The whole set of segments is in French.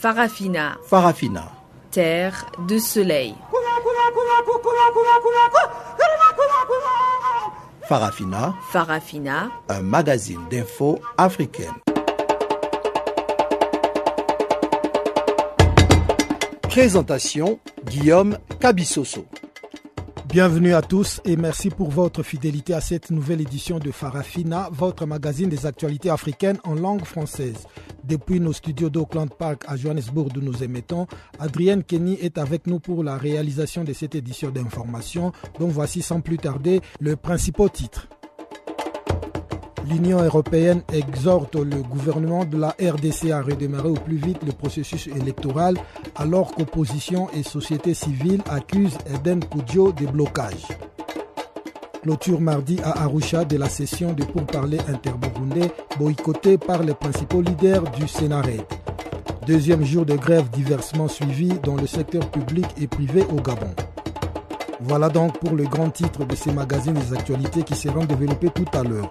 Farafina. Farafina. Terre de soleil. Farafina. Farafina. Un magazine d'infos africaine. Présentation Guillaume Cabissoso. Bienvenue à tous et merci pour votre fidélité à cette nouvelle édition de Farafina, votre magazine des actualités africaines en langue française. Depuis nos studios d'Auckland Park à Johannesburg où nous émettons, Adrienne Kenny est avec nous pour la réalisation de cette édition d'information dont voici sans plus tarder le principal titre. L'Union européenne exhorte le gouvernement de la RDC à redémarrer au plus vite le processus électoral alors qu'opposition et société civile accusent Eden Koudjo des blocages. Clôture mardi à Arusha de la session de pourparlers interburundais boycottée par les principaux leaders du Sénarède. Deuxième jour de grève diversement suivi dans le secteur public et privé au Gabon. Voilà donc pour le grand titre de ces magazines des actualités qui seront développés tout à l'heure.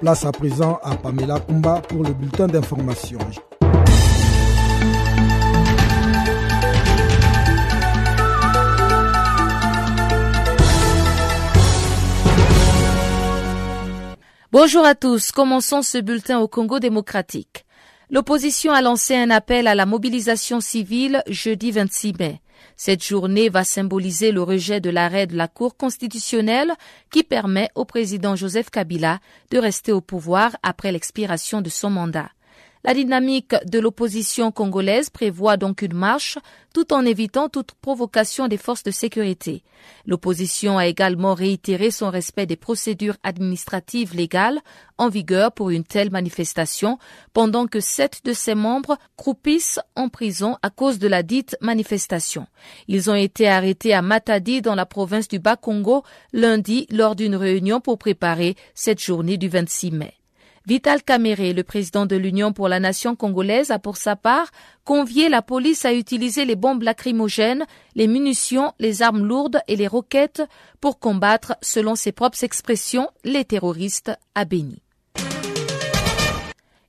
Place à présent à Pamela Kumba pour le bulletin d'information. Bonjour à tous. Commençons ce bulletin au Congo démocratique. L'opposition a lancé un appel à la mobilisation civile jeudi 26 mai. Cette journée va symboliser le rejet de l'arrêt de la Cour constitutionnelle qui permet au président Joseph Kabila de rester au pouvoir après l'expiration de son mandat. La dynamique de l'opposition congolaise prévoit donc une marche tout en évitant toute provocation des forces de sécurité. L'opposition a également réitéré son respect des procédures administratives légales en vigueur pour une telle manifestation pendant que sept de ses membres croupissent en prison à cause de la dite manifestation. Ils ont été arrêtés à Matadi dans la province du Bas-Congo lundi lors d'une réunion pour préparer cette journée du 26 mai. Vital Kamere, le président de l'Union pour la nation congolaise, a pour sa part convié la police à utiliser les bombes lacrymogènes, les munitions, les armes lourdes et les roquettes pour combattre, selon ses propres expressions, les terroristes à Béni.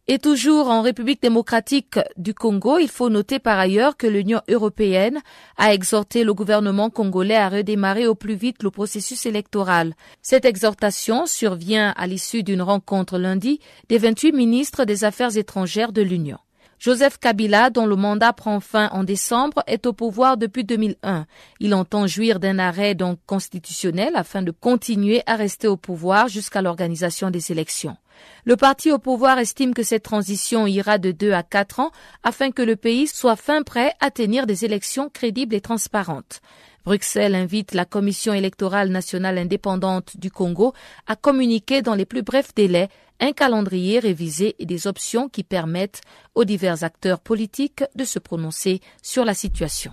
Et toujours en République démocratique du Congo, il faut noter par ailleurs que l'Union européenne a exhorté le gouvernement congolais à redémarrer au plus vite le processus électoral. Cette exhortation survient à l'issue d'une rencontre lundi des 28 ministres des Affaires étrangères de l'Union. Joseph Kabila, dont le mandat prend fin en décembre, est au pouvoir depuis 2001. Il entend jouir d'un arrêt donc constitutionnel afin de continuer à rester au pouvoir jusqu'à l'organisation des élections. Le parti au pouvoir estime que cette transition ira de deux à quatre ans afin que le pays soit fin prêt à tenir des élections crédibles et transparentes. Bruxelles invite la Commission électorale nationale indépendante du Congo à communiquer dans les plus brefs délais un calendrier révisé et des options qui permettent aux divers acteurs politiques de se prononcer sur la situation.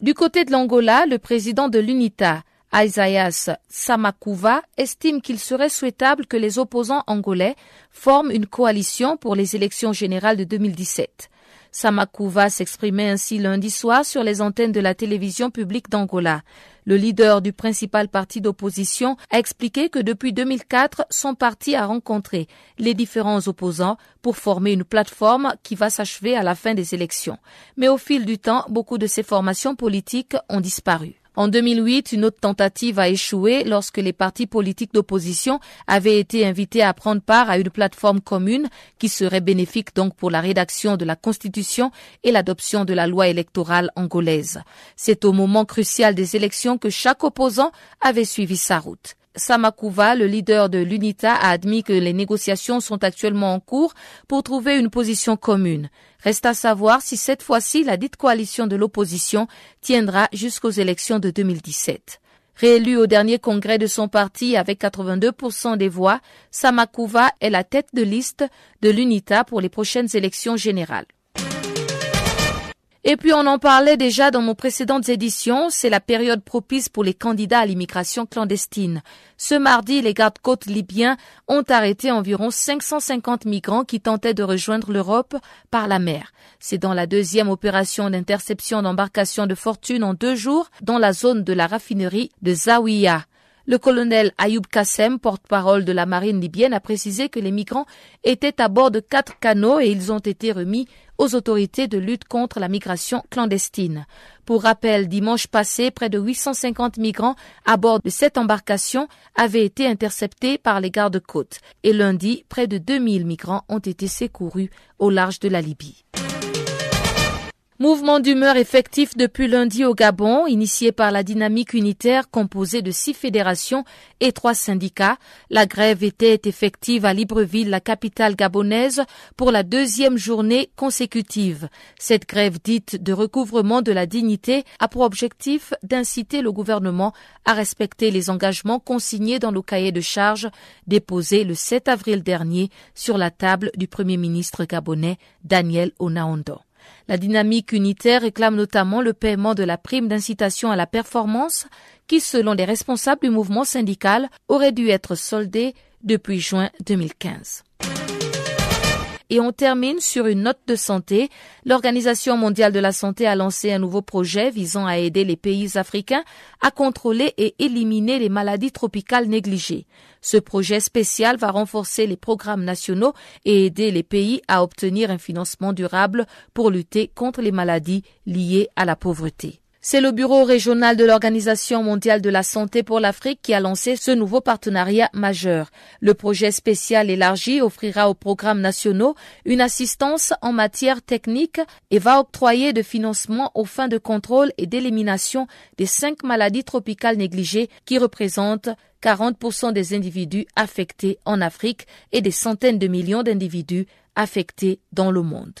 Du côté de l'Angola, le président de l'UNITA, Isaias Samakuva estime qu'il serait souhaitable que les opposants angolais forment une coalition pour les élections générales de 2017. Samakuva s'exprimait ainsi lundi soir sur les antennes de la télévision publique d'Angola. Le leader du principal parti d'opposition a expliqué que depuis 2004, son parti a rencontré les différents opposants pour former une plateforme qui va s'achever à la fin des élections. Mais au fil du temps, beaucoup de ces formations politiques ont disparu. En 2008, une autre tentative a échoué lorsque les partis politiques d'opposition avaient été invités à prendre part à une plateforme commune qui serait bénéfique donc pour la rédaction de la Constitution et l'adoption de la loi électorale angolaise. C'est au moment crucial des élections que chaque opposant avait suivi sa route. Samakuva, le leader de l'UNITA, a admis que les négociations sont actuellement en cours pour trouver une position commune. Reste à savoir si cette fois-ci la dite coalition de l'opposition tiendra jusqu'aux élections de 2017. Réélu au dernier congrès de son parti avec 82% des voix, Samakuva est la tête de liste de l'UNITA pour les prochaines élections générales. Et puis on en parlait déjà dans nos précédentes éditions, c'est la période propice pour les candidats à l'immigration clandestine. Ce mardi, les gardes-côtes libyens ont arrêté environ 550 migrants qui tentaient de rejoindre l'Europe par la mer. C'est dans la deuxième opération d'interception d'embarcations de fortune en deux jours dans la zone de la raffinerie de Zawiya. Le colonel Ayoub Kassem, porte-parole de la marine libyenne, a précisé que les migrants étaient à bord de quatre canots et ils ont été remis aux autorités de lutte contre la migration clandestine. Pour rappel, dimanche passé, près de 850 migrants à bord de cette embarcation avaient été interceptés par les gardes-côtes et lundi, près de 2000 migrants ont été secourus au large de la Libye. Mouvement d'humeur effectif depuis lundi au Gabon, initié par la dynamique unitaire composée de six fédérations et trois syndicats. La grève était effective à Libreville, la capitale gabonaise, pour la deuxième journée consécutive. Cette grève dite de recouvrement de la dignité a pour objectif d'inciter le gouvernement à respecter les engagements consignés dans le cahier de charges déposé le 7 avril dernier sur la table du premier ministre gabonais Daniel Onaondo. La dynamique unitaire réclame notamment le paiement de la prime d'incitation à la performance qui, selon les responsables du mouvement syndical, aurait dû être soldée depuis juin 2015. Et on termine sur une note de santé. L'Organisation mondiale de la santé a lancé un nouveau projet visant à aider les pays africains à contrôler et éliminer les maladies tropicales négligées. Ce projet spécial va renforcer les programmes nationaux et aider les pays à obtenir un financement durable pour lutter contre les maladies liées à la pauvreté. C'est le bureau régional de l'Organisation mondiale de la santé pour l'Afrique qui a lancé ce nouveau partenariat majeur. Le projet spécial élargi offrira aux programmes nationaux une assistance en matière technique et va octroyer de financement aux fins de contrôle et d'élimination des cinq maladies tropicales négligées qui représentent 40% des individus affectés en Afrique et des centaines de millions d'individus affectés dans le monde.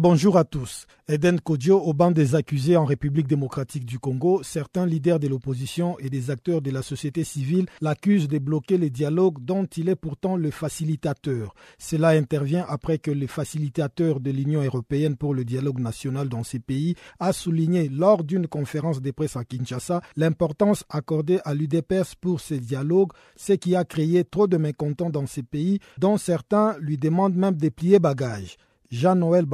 Bonjour à tous. Eden Kodjo au banc des accusés en République démocratique du Congo, certains leaders de l'opposition et des acteurs de la société civile l'accusent de bloquer les dialogues dont il est pourtant le facilitateur. Cela intervient après que le facilitateur de l'Union européenne pour le dialogue national dans ces pays a souligné lors d'une conférence de presse à Kinshasa l'importance accordée à l'UDPS pour ces dialogues, ce qui a créé trop de mécontents dans ces pays dont certains lui demandent même de plier bagages. Jean-Noël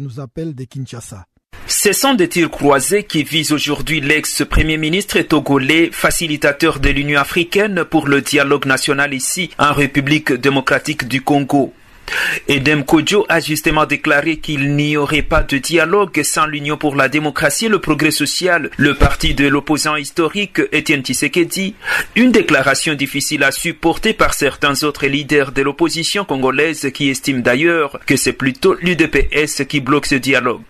nous appelle de Kinshasa. Ce sont des tirs croisés qui visent aujourd'hui l'ex-premier ministre togolais, facilitateur de l'Union africaine pour le dialogue national ici en République démocratique du Congo? Edem Kodjo a justement déclaré qu'il n'y aurait pas de dialogue sans l'Union pour la démocratie et le progrès social, le parti de l'opposant historique Etienne Tshisekedi, une déclaration difficile à supporter par certains autres leaders de l'opposition congolaise qui estiment d'ailleurs que c'est plutôt l'UDPS qui bloque ce dialogue.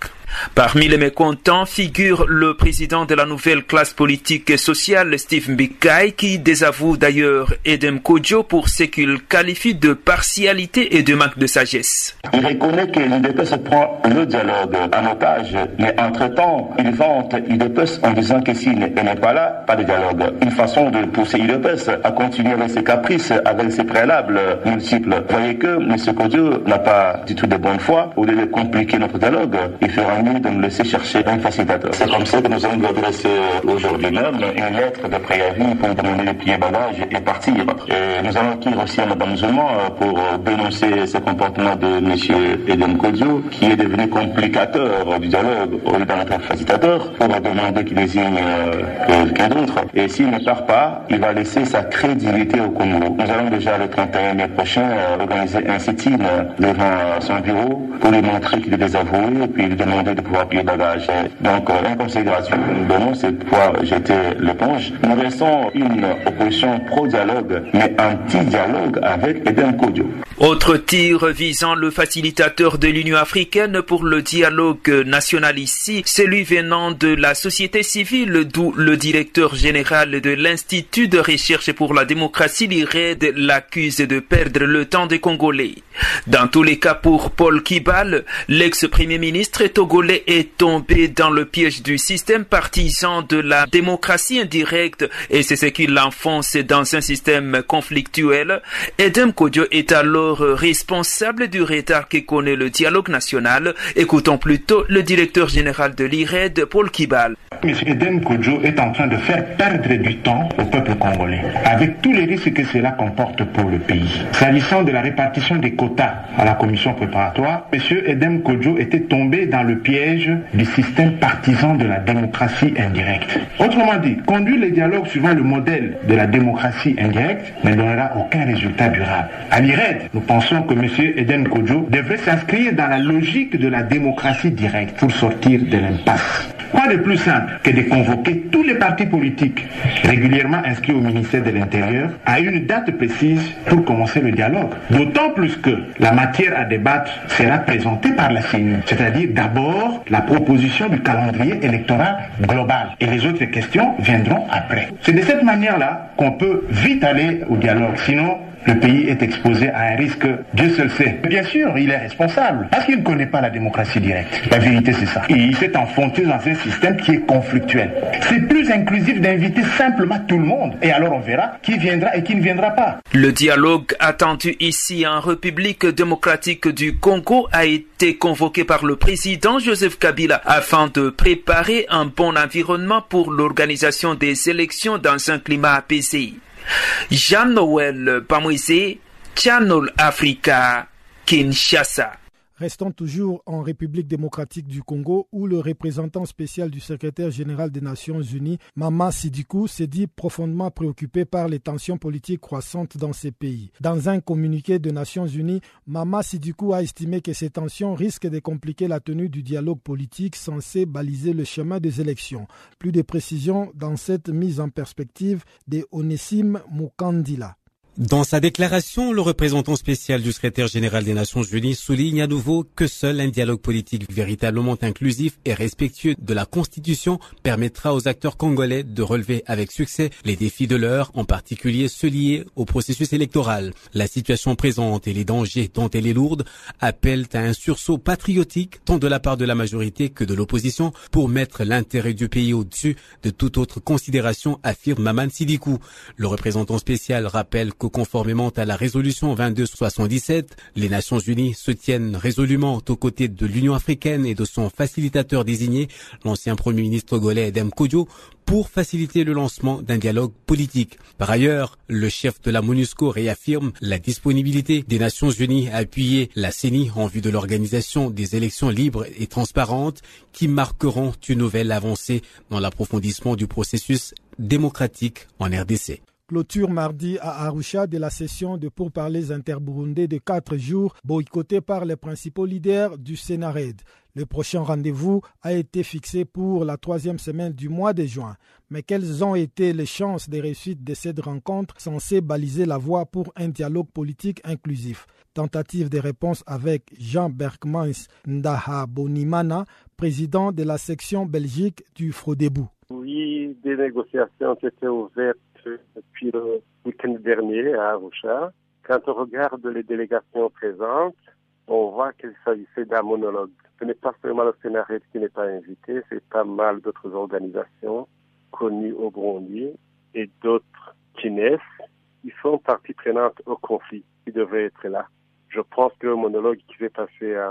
Parmi les mécontents figure le président de la nouvelle classe politique et sociale, Steve Mbikay, qui désavoue d'ailleurs Edem Kodjo pour ce qu'il qualifie de partialité et de manque de sagesse. Il reconnaît que l'UDPS prend le dialogue en otage, mais entre-temps, il vante l'UDPS en disant que s'il n'est pas là, pas de dialogue. Une façon de pousser l'UDPS à continuer avec ses caprices, avec ses préalables multiples. Voyez que M. Kodjo n'a pas du tout de bonne foi. Au lieu de compliquer notre dialogue, il de nous laisser chercher un facilitateur. C'est comme ça que nous allons lui adresser aujourd'hui même une lettre de préavis pour demander les pieds bagages et partir. Et nous allons écrire aussi à Mme Zuma pour dénoncer ce comportement de M. Eden Kodio, qui est devenu complicateur du dialogue au lieu d'être facilitateur, pour demander qu'il désigne quelqu'un d'autre. Et s'il ne part pas, il va laisser sa crédibilité au Congo. Nous allons déjà le 31 mai prochain organiser un sit-in devant son bureau pour lui montrer qu'il est désavoué et puis lui demander de pouvoir payer bagages. Donc, euh, l'inconsidération que nous donnons, de pouvoir jeter l'éponge. Nous restons une opposition pro-dialogue, mais anti-dialogue avec Eden Kodio. Autre tir visant le facilitateur de l'Union africaine pour le dialogue national ici, celui venant de la société civile, d'où le directeur général de l'Institut de recherche pour la démocratie, l'IRED, l'accuse de perdre le temps des Congolais. Dans tous les cas, pour Paul Kibal, l'ex-premier ministre togolais est tombé dans le piège du système partisan de la démocratie indirecte et c'est ce qui l'enfonce dans un système conflictuel. Edem Kodjo est alors responsable du retard que connaît le dialogue national. Écoutons plutôt le directeur général de l'IRED, Paul Kibal. M. Eden Kodjo est en train de faire perdre du temps au peuple congolais, avec tous les risques que cela comporte pour le pays. S'agissant de la répartition des quotas à la commission préparatoire, M. Eden Kodjo était tombé dans le piège du système partisan de la démocratie indirecte. Autrement dit, conduire les dialogues suivant le modèle de la démocratie indirecte ne donnera aucun résultat durable. À l'IRED, nous pensons que M. Eden Kodjo devrait s'inscrire dans la logique de la démocratie directe pour sortir de l'impasse. Quoi de plus simple que de convoquer tous les partis politiques régulièrement inscrits au ministère de l'Intérieur à une date précise pour commencer le dialogue? D'autant plus que la matière à débattre sera présentée par la CENI, c'est-à-dire d'abord la proposition du calendrier électoral global et les autres questions viendront après. C'est de cette manière-là qu'on peut vite aller au dialogue. Sinon, le pays est exposé à un risque, Dieu seul sait. Bien sûr, il est responsable, parce qu'il ne connaît pas la démocratie directe. La vérité, c'est ça. Et il s'est enfoncé dans un système qui est conflictuel. C'est plus inclusif d'inviter simplement tout le monde. Et alors on verra qui viendra et qui ne viendra pas. Le dialogue attendu ici en République démocratique du Congo a été convoqué par le président Joseph Kabila afin de préparer un bon environnement pour l'organisation des élections dans un climat apaisé. Jean Noël Pamoise, Channel Africa, Kinshasa. Restons toujours en République démocratique du Congo où le représentant spécial du secrétaire général des Nations Unies, Mama Sidikou, s'est dit profondément préoccupé par les tensions politiques croissantes dans ces pays. Dans un communiqué des Nations Unies, Mama Sidikou a estimé que ces tensions risquent de compliquer la tenue du dialogue politique censé baliser le chemin des élections. Plus de précisions dans cette mise en perspective de Onessim Mukandila. Dans sa déclaration, le représentant spécial du secrétaire général des Nations Unies souligne à nouveau que seul un dialogue politique véritablement inclusif et respectueux de la Constitution permettra aux acteurs congolais de relever avec succès les défis de l'heure, en particulier ceux liés au processus électoral. La situation présente et les dangers dont elle est lourde appellent à un sursaut patriotique tant de la part de la majorité que de l'opposition pour mettre l'intérêt du pays au-dessus de toute autre considération, affirme Maman Sidikou. Le représentant spécial rappelle conformément à la résolution 2277, les Nations Unies se tiennent résolument aux côtés de l'Union africaine et de son facilitateur désigné, l'ancien Premier ministre togolais Edem Kodjo, pour faciliter le lancement d'un dialogue politique. Par ailleurs, le chef de la MONUSCO réaffirme la disponibilité des Nations Unies à appuyer la CENI en vue de l'organisation des élections libres et transparentes qui marqueront une nouvelle avancée dans l'approfondissement du processus démocratique en RDC. Clôture mardi à Arusha de la session de pourparlers interburundais de quatre jours boycottée par les principaux leaders du Sénarède. Le prochain rendez-vous a été fixé pour la troisième semaine du mois de juin. Mais quelles ont été les chances de réussite de cette rencontre censée baliser la voie pour un dialogue politique inclusif? Tentative de réponse avec Jean Berkmans Ndaha Bonimana, président de la section Belgique du Frodebou. Oui, des négociations ont été ouvertes depuis le week-end dernier à Arusha. Quand on regarde les délégations présentes, on voit qu'il s'agissait d'un monologue. Ce n'est pas seulement le scénario qui n'est pas invité, c'est pas mal d'autres organisations connues au Burundi et d'autres qui naissent. Ils sont partie prenante au conflit. Ils devraient être là. Je pense que le monologue qui s'est passé à,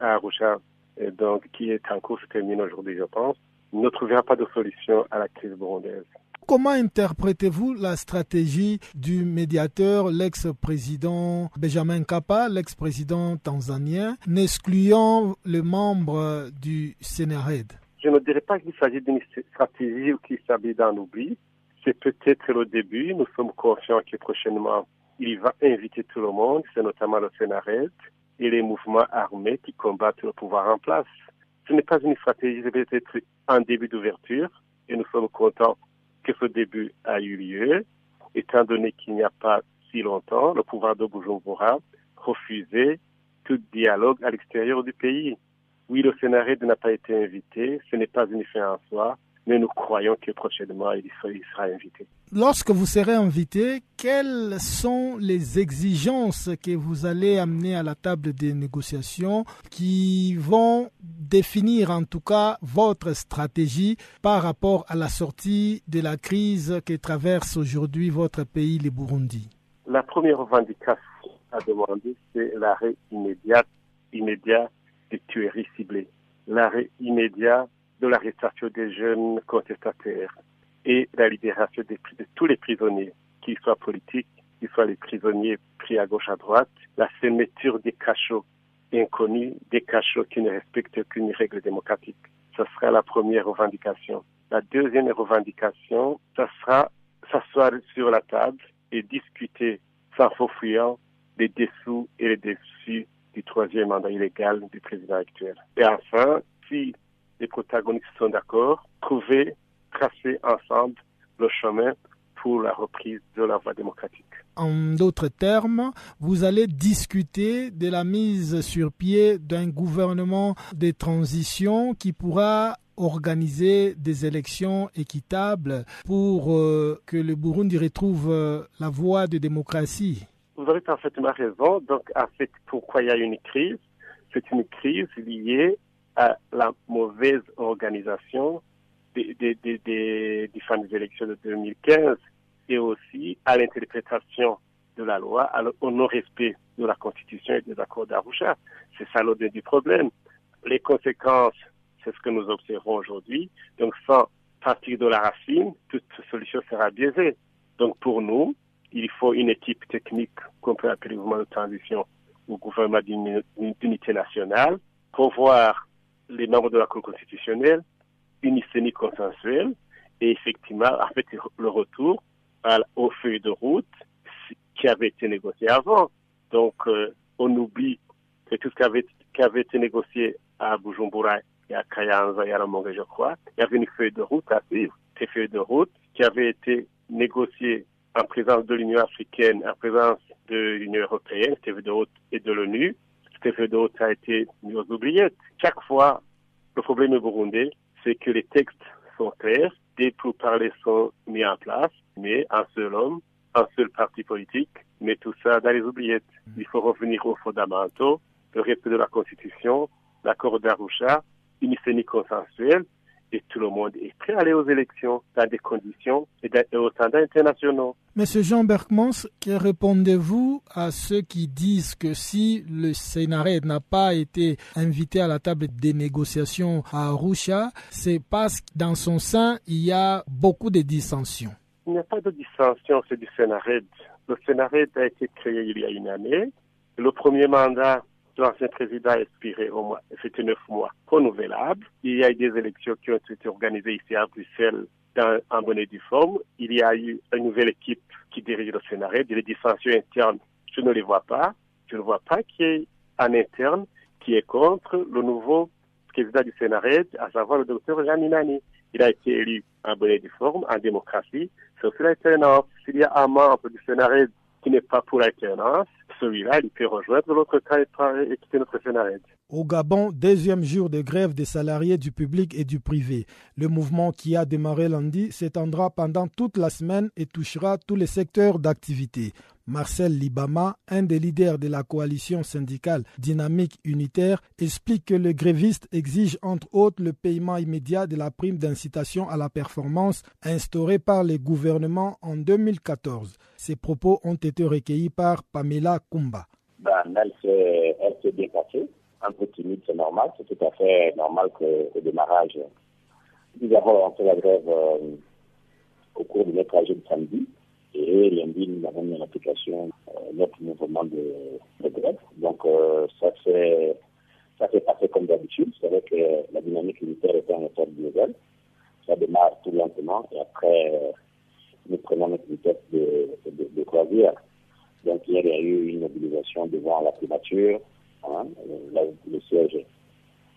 à Arusha, et donc qui est en cours se termine aujourd'hui, je pense, ne trouvera pas de solution à la crise burundaise. Comment interprétez-vous la stratégie du médiateur, l'ex-président Benjamin Kappa, l'ex-président tanzanien, n'excluant les membres du Sénérède Je ne dirais pas qu'il s'agit d'une stratégie ou qu'il s'agit d'un oubli. C'est peut-être le début. Nous sommes confiants que prochainement, il va inviter tout le monde, c'est notamment le Sénérède et les mouvements armés qui combattent le pouvoir en place. Ce n'est pas une stratégie, c'est peut-être un début d'ouverture et nous sommes contents que ce début a eu lieu, étant donné qu'il n'y a pas si longtemps, le pouvoir de Bujumbura refuser tout dialogue à l'extérieur du pays. Oui, le Sénarède n'a pas été invité, ce n'est pas une fin en soi, mais nous croyons que prochainement il sera, invité. Lorsque vous serez invité, quelles sont les exigences que vous allez amener à la table des négociations qui vont définir en tout cas votre stratégie par rapport à la sortie de la crise que traverse aujourd'hui votre pays, le Burundi? La première revendication à demander, c'est l'arrêt immédiat, immédiat des tueries ciblées, l'arrêt immédiat de l'arrestation des jeunes contestataires et la libération de tous les prisonniers, qu'ils soient politiques, qu'ils soient les prisonniers pris à gauche à droite, la fermeture des cachots inconnus, des cachots qui ne respectent aucune règle démocratique. Ce sera la première revendication. La deuxième revendication, ce sera s'asseoir sur la table et discuter sans faux fuyant des dessous et les dessus du troisième mandat illégal du président actuel. Et enfin, si les protagonistes sont d'accord, trouver, tracer ensemble le chemin pour la reprise de la voie démocratique. En d'autres termes, vous allez discuter de la mise sur pied d'un gouvernement de transition qui pourra organiser des élections équitables pour euh, que le Burundi retrouve euh, la voie de démocratie. Vous avez parfaitement raison. Donc, en fait, pourquoi il y a une crise? C'est une crise liée à la mauvaise organisation des, des, des, des élections de 2015 et aussi à l'interprétation de la loi, au non-respect de la Constitution et des accords d'Arusha. C'est ça l'ordre du problème. Les conséquences, c'est ce que nous observons aujourd'hui. Donc, sans partir de la racine, toute solution sera biaisée. Donc, pour nous, il faut une équipe technique qu'on peut appeler mouvement de transition ou gouvernement d'unité nationale pour voir les membres de la Cour constitutionnelle, une hygiène consensuelle et effectivement, en le retour aux feuilles de route qui avait été négocié avant. Donc, euh, on oublie que tout ce qui avait, été négocié à Bujumbura et à Kayanza et à Lamongue, je crois, il y avait une feuille de route à suivre. Ces feuilles de route qui avaient été négociées en présence de l'Union africaine, en présence de l'Union européenne, cette feuille de route et de l'ONU, cette feuille de route a été mise aux oubliettes. Chaque fois, le problème au Burundi, c'est que les textes sont clairs, des pourparlers sont mis en place, mais un seul homme, un seul parti politique, met tout ça dans les oubliettes. Il faut revenir aux fondamentaux, le respect de la Constitution, l'accord d'Arusha, une scénique consensuelle, et tout le monde est prêt à aller aux élections dans des conditions et, aux standards internationaux. Monsieur Jean Berkmans, que répondez-vous à ceux qui disent que si le Sénaré n'a pas été invité à la table des négociations à Arusha, c'est parce que dans son sein, il y a beaucoup de dissensions? Il n'y a pas de dissension, c'est du Sénaré. Le Sénaré a été créé il y a une année. Le premier mandat l'ancien président a expiré au mois, c'était neuf mois renouvelable. Il y a eu des élections qui ont été organisées ici à Bruxelles dans, en bonne et forme. Il y a eu une nouvelle équipe qui dirige le Sénat, des dissensions internes. Je ne les vois pas. Je ne vois pas qui est en interne qui est contre le nouveau président du Sénat, à savoir le docteur Jean Minani. Il a été élu en bonne et forme, en démocratie. Aussi l'alternance. S'il y a un membre du Sénat qui n'est pas pour l'alternance, celui-là, il peut rejoindre l'autre cas et quitter notre Sénat. Au Gabon, deuxième jour de grève des salariés du public et du privé. Le mouvement qui a démarré lundi s'étendra pendant toute la semaine et touchera tous les secteurs d'activité. Marcel Libama, un des leaders de la coalition syndicale dynamique unitaire, explique que le gréviste exige entre autres le paiement immédiat de la prime d'incitation à la performance instaurée par les gouvernements en 2014. Ces propos ont été recueillis par Pamela Kumba. Ben, elle s'est un peu timide, c'est normal, c'est tout à fait normal que démarrage. Nous avons lancé la grève euh, au cours de notre trajet de samedi. Et lundi, nous avons mis en application euh, notre mouvement de, de grève. Donc, euh, ça s'est ça s'est passé comme d'habitude. C'est vrai que la dynamique militaire était en état de nouvelle. Ça démarre tout lentement et après, nous prenons notre vitesse de, de, de, croisière. Donc, hier, il y a eu une mobilisation devant la primature, hein, le siège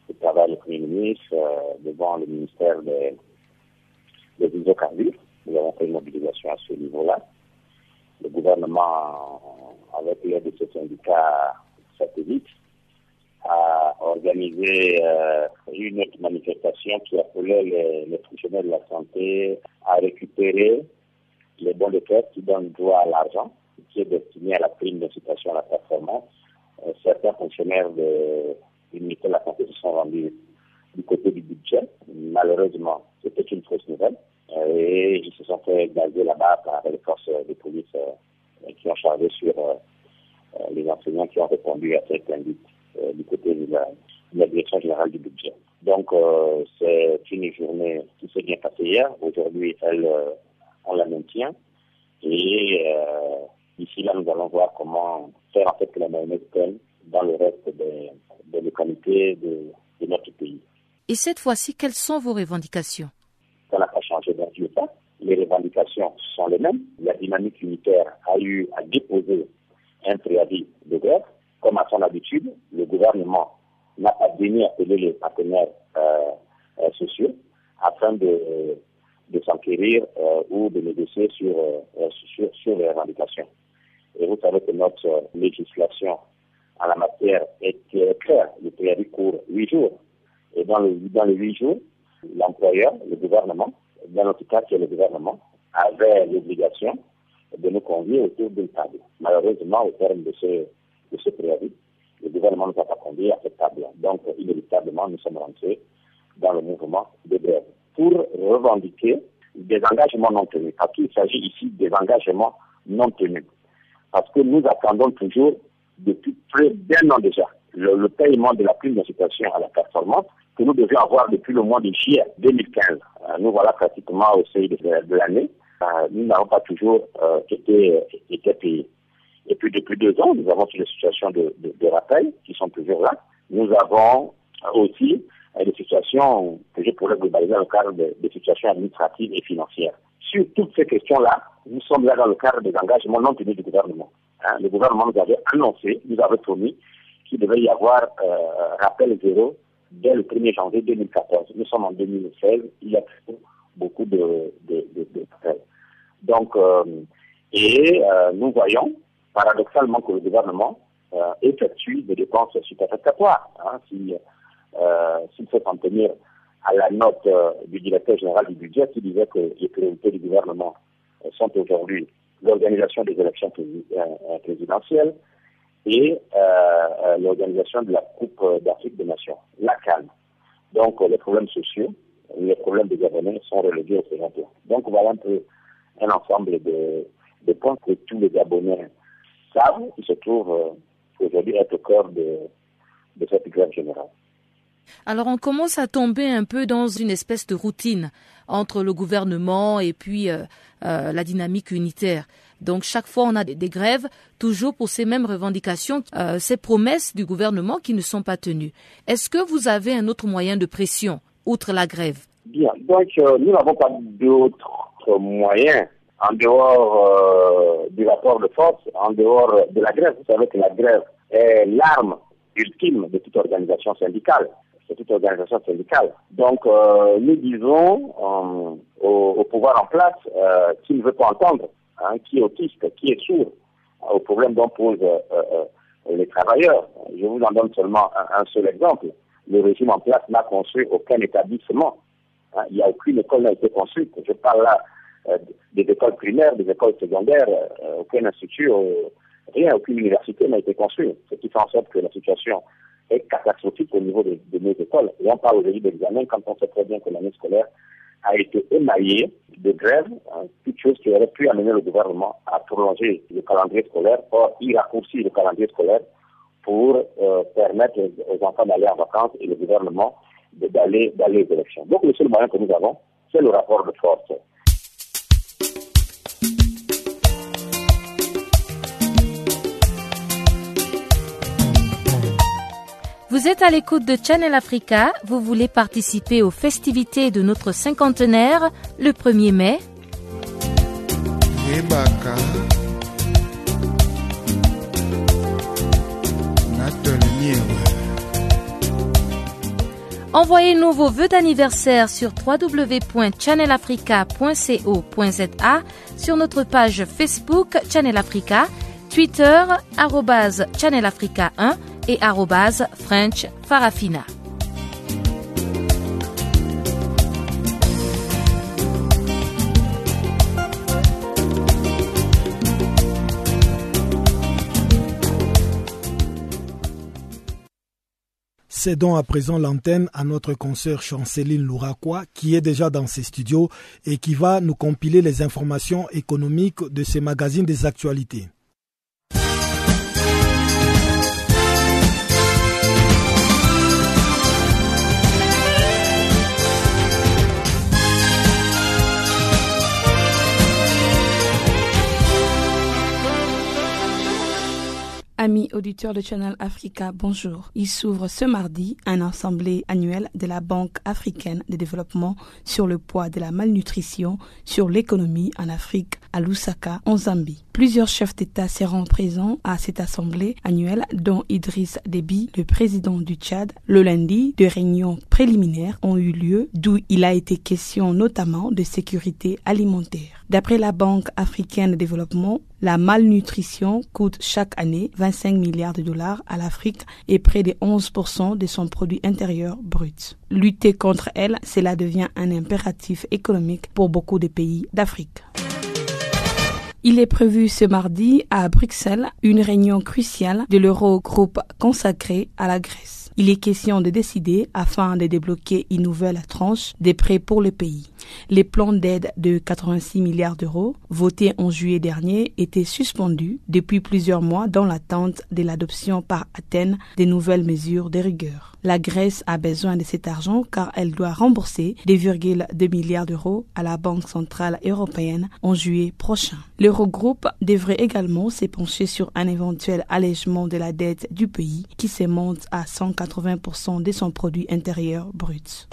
de travail du Premier ministre, devant le ministère des, des hydrocarbures. Nous avons fait une mobilisation à ce niveau-là. Le gouvernement avec l'aide de ce syndicat satellite, a organisé euh, une autre manifestation qui appelait les, les fonctionnaires de la santé à récupérer les bons de qui donnent droit à l'argent, qui est destiné à la prime d'incitation à la performance. Euh, certains fonctionnaires de, du ministère de la Santé se sont rendus du côté du budget. Malheureusement, c'était une fausse nouvelle. Euh, et ils se sont fait gazer là-bas par les forces de police euh, qui ont chargé sur euh, les enseignants qui ont répondu à cette invite du côté de la, direction générale du budget. Donc, c'est une journée qui s'est bien passée hier. Aujourd'hui, elle, on la maintient. Et Ici, là, nous allons voir comment faire en fait que la mayonnaise prenne dans le reste des, des localités de, de, notre pays. Et cette fois-ci, quelles sont vos revendications? Ça n'a pas changé dans le temps. Les revendications sont les mêmes. La dynamique unitaire a eu à déposer un préavis de grève. Comme à son habitude, le gouvernement n'a pas daigné appeler les partenaires euh, euh, sociaux afin de, de s'enquérir euh, ou de négocier sur, sur, sur les revendications. Et vous savez que notre législation en la matière est claire. Le préavis court huit jours. Et dans, le, dans les huit jours, l'employeur, le gouvernement, dans notre cas, qui est le gouvernement, avait l'obligation de nous conduire autour d'une table. Malheureusement, au terme de ce, de ce préavis, le gouvernement ne nous a pas conduit à cette table. Donc, inévitablement, nous sommes rentrés dans le mouvement de grève pour revendiquer des engagements non tenus. Parce qu'il s'agit ici des engagements non tenus parce que nous attendons toujours, depuis près d'un an déjà, le, paiement de la prime d'incitation à la performance que nous devions avoir depuis le mois de juillet 2015. Euh, nous voilà pratiquement au seuil de, de l'année. Euh, nous n'avons pas toujours euh, été, été payés. Et puis depuis deux ans, nous avons des situations de, de, de, rappel qui sont toujours là. Nous avons aussi des situations que je pourrais globaliser le cadre des situations administratives et financières. Sur toutes ces questions-là, nous sommes là dans le cadre des engagements non tenus du gouvernement. Hein, le gouvernement nous avait annoncé, nous avait promis qu'il devait y avoir euh, rappel zéro dès le 1er janvier 2014. Nous sommes en 2016, il y a beaucoup de, de. Donc, euh, et euh, nous voyons paradoxalement que le gouvernement effectue des dépenses superfétatoires. Hein, si, s'il faut en tenir à la note euh, du directeur général du budget qui disait que les priorités du gouvernement euh, sont aujourd'hui l'organisation des élections euh, présidentielles et l'organisation de la Coupe d'Afrique des Nations, la calme. Donc les problèmes sociaux, les problèmes des Gabonais sont relégués au second. Donc voilà un peu un ensemble de, de points que tous les Gabonais savent, qui se trouvent aujourd'hui être au cœur de, de cette grève générale. Alors on commence à tomber un peu dans une espèce de routine entre le gouvernement et puis euh, euh, la dynamique unitaire. Donc chaque fois on a des, grèves, toujours pour ces mêmes revendications, euh, ces promesses du gouvernement qui ne sont pas tenues. Est-ce que vous avez un autre moyen de pression, outre la grève? Bien, donc nous n'avons pas d'autres moyens en dehors du rapport de force, en dehors de la grève. Vous savez que la grève est l'arme ultime de toute organisation syndicale c'est toute organisation syndicale. Donc, euh, nous disons euh, au, au, pouvoir en place euh, qui ne veut pas entendre, hein, qui est autiste, qui est sourd aux problèmes dont posent les travailleurs. Je vous en donne seulement un, un seul exemple. Le régime en place n'a construit aucun établissement. Hein, il n'y a aucune école n'a été construite. Je parle là des écoles primaires, des écoles secondaires, aucun institut, rien, aucune université n'a été construite. Ce qui fait en sorte que la situation est catastrophique au niveau de, nos écoles. Et on parle aujourd'hui d'examen quand on sait très bien que l'année scolaire a été émaillée de grèves, hein, toute chose qui aurait pu amener le gouvernement à prolonger le calendrier scolaire, or il raccourcit le calendrier scolaire pour euh, permettre aux enfants d'aller en vacances et le gouvernement d'aller aux élections. Donc le seul moyen que nous avons, c'est le rapport de force. Vous êtes à l'écoute de Channel Africa, vous voulez participer aux festivités de notre cinquantenaire le 1er mai. Envoyez-nous vos vœux d'anniversaire sur www.channelafrica.co.za sur notre page Facebook Channel Africa Twitter, Channel Africa 1 et French Farafina. Cédons à présent l'antenne à notre consoeur Chanceline Louraquois qui est déjà dans ses studios et qui va nous compiler les informations économiques de ces magazines des actualités. Amis auditeurs de Channel Africa, bonjour. Il s'ouvre ce mardi un assemblée annuelle de la Banque africaine de développement sur le poids de la malnutrition sur l'économie en Afrique à Lusaka, en Zambie. Plusieurs chefs d'État seront présents à cette assemblée annuelle, dont Idriss Déby, le président du Tchad. Le lundi, deux réunions préliminaires ont eu lieu, d'où il a été question notamment de sécurité alimentaire. D'après la Banque africaine de développement, la malnutrition coûte chaque année 25 milliards de dollars à l'Afrique et près de 11% de son produit intérieur brut. Lutter contre elle, cela devient un impératif économique pour beaucoup de pays d'Afrique. Il est prévu ce mardi à Bruxelles une réunion cruciale de l'Eurogroupe consacrée à la Grèce. Il est question de décider afin de débloquer une nouvelle tranche des prêts pour le pays. Les plans d'aide de 86 milliards d'euros votés en juillet dernier étaient suspendus depuis plusieurs mois dans l'attente de l'adoption par Athènes des nouvelles mesures de rigueur. La Grèce a besoin de cet argent car elle doit rembourser 2,2 milliards d'euros à la Banque centrale européenne en juillet prochain. L'Eurogroupe devrait également s'épancher sur un éventuel allègement de la dette du pays qui se monte à 180% de son produit intérieur brut.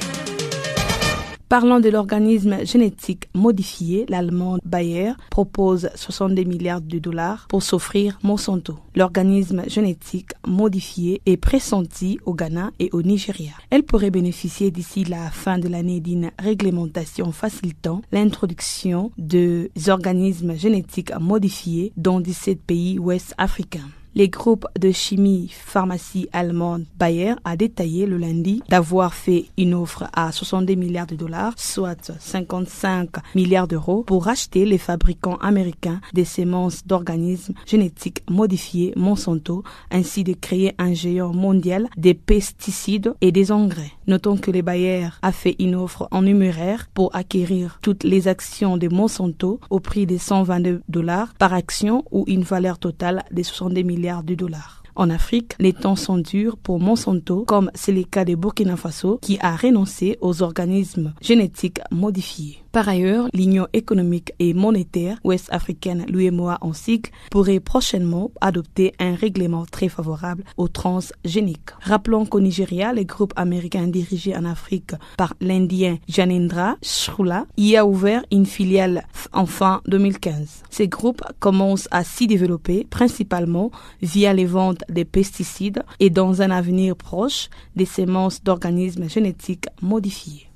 Parlant de l'organisme génétique modifié, l'allemand Bayer propose 62 milliards de dollars pour s'offrir Monsanto. L'organisme génétique modifié est pressenti au Ghana et au Nigeria. Elle pourrait bénéficier d'ici la fin de l'année d'une réglementation facilitant l'introduction des organismes génétiques modifiés dans 17 pays ouest africains. Les groupes de chimie pharmacie allemande Bayer a détaillé le lundi d'avoir fait une offre à 62 milliards de dollars, soit 55 milliards d'euros, pour acheter les fabricants américains des semences d'organismes génétiques modifiés Monsanto, ainsi de créer un géant mondial des pesticides et des engrais. Notons que les Bayer a fait une offre en numéraire pour acquérir toutes les actions de Monsanto au prix de 122 dollars par action ou une valeur totale de 62 milliards En Afrique, les temps sont durs pour Monsanto, comme c'est le cas de Burkina Faso, qui a renoncé aux organismes génétiques modifiés. Par ailleurs, l'Union économique et monétaire ouest-africaine, l'UMOA en sigle, pourrait prochainement adopter un règlement très favorable aux transgéniques. Rappelons qu'au Nigeria, le groupe américain dirigé en Afrique par l'Indien Janindra Shrula y a ouvert une filiale en fin 2015. Ces groupes commencent à s'y développer principalement via les ventes des pesticides et dans un avenir proche des semences d'organismes génétiques modifiés.